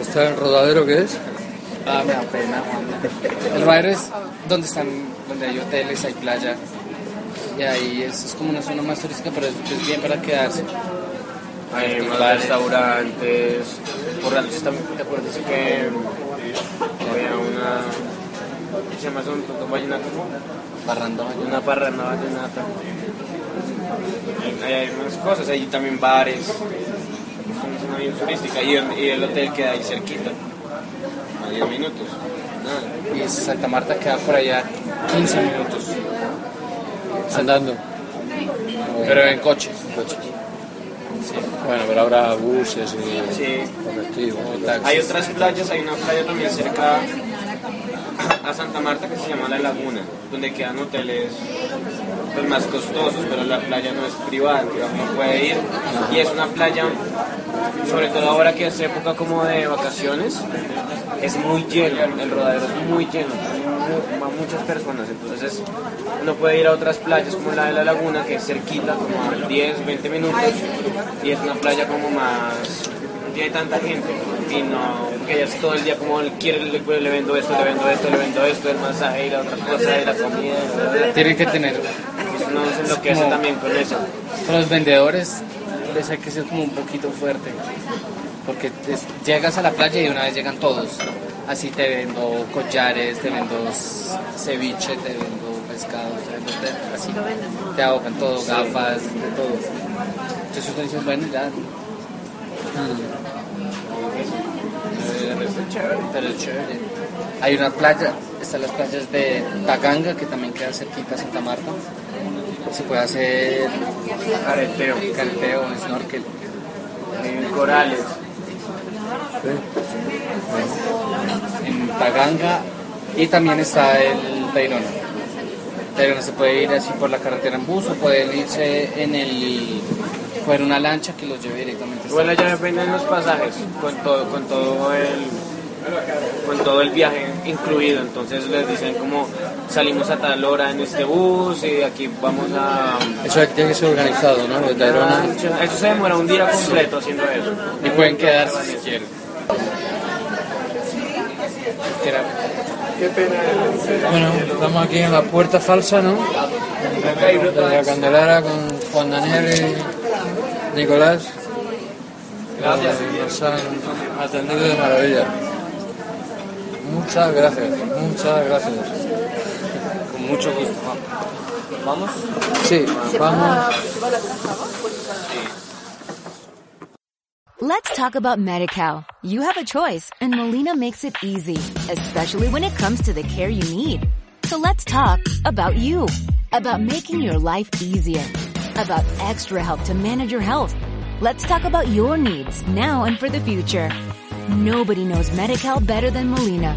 ¿Está el rodadero qué es? Ah, me da pena. El rodadero es donde están, donde hay hoteles, hay playa. Y ahí es, es como una zona más turística, pero es, es bien para quedarse. Hay más Bares. restaurantes. Por noche también, ¿te acuerdas que había una. ¿Qué se llama eso? ¿Un vallenato? Barrando. Una parranda vallenata. Hay, hay unas cosas, hay también bares. Es una bien turística. Y el, y el hotel queda ahí cerquita. A 10 minutos. Nada. Y Santa Marta queda por allá 15 minutos. Andando. Pero en coche. Bueno, pero habrá buses y Sí. colectivos. Hay otras playas, hay una playa también cerca a Santa Marta que se llama La Laguna, donde quedan hoteles pues, más costosos, pero la playa no es privada, uno puede ir. Y es una playa, sobre todo ahora que es época como de vacaciones, es muy lleno, el rodadero es muy lleno, va muchas personas, entonces es- uno puede ir a otras playas como la de La Laguna, que es cerquita, como a 10, 20 minutos, y es una playa como más no tiene tanta gente y no que ella es todo el día como quiere le, le vendo esto le vendo esto le vendo esto el masaje y la otra cosa y la comida. Tienen que tener. Pues uno se enloquece Como- también con eso Con los vendedores les hay que ser como un poquito fuerte. Porque es- llegas a la playa y de una vez llegan todos. Así te vendo collares, te vendo ceviche, te vendo pescado, te vendo te- así. Te ahogan todo, gafas, de todo. Entonces uno dice, bueno, ya. Pero es chévere. Hay una playa, están las playas de Taganga, que también queda cerquita a Santa Marta. Se puede hacer careteo careteo, snorkel. en corales en Taganga y también está el Tayrona. Tayrona se puede ir así por la carretera en bus o pueden irse en el coger una lancha que los lleve directamente. igual allá dependen los pasajes con todo con todo el con todo el viaje incluido entonces les dicen como salimos a tal hora en este bus y de aquí vamos a Eso tiene que ser organizado, ¿no? Eso se demora un día completo haciendo eso y pueden quedarse si quieren. Bueno, estamos aquí en la puerta falsa, ¿no? De la Candelara con Juan Daniel y Nicolás. Nos han atendido de maravilla. Muchas gracias, muchas gracias. Con mucho gusto. ¿Vamos? Sí, vamos. Let's talk about MediCal. You have a choice and Molina makes it easy, especially when it comes to the care you need. So let's talk about you, about making your life easier, about extra help to manage your health. Let's talk about your needs now and for the future. Nobody knows MediCal better than Molina.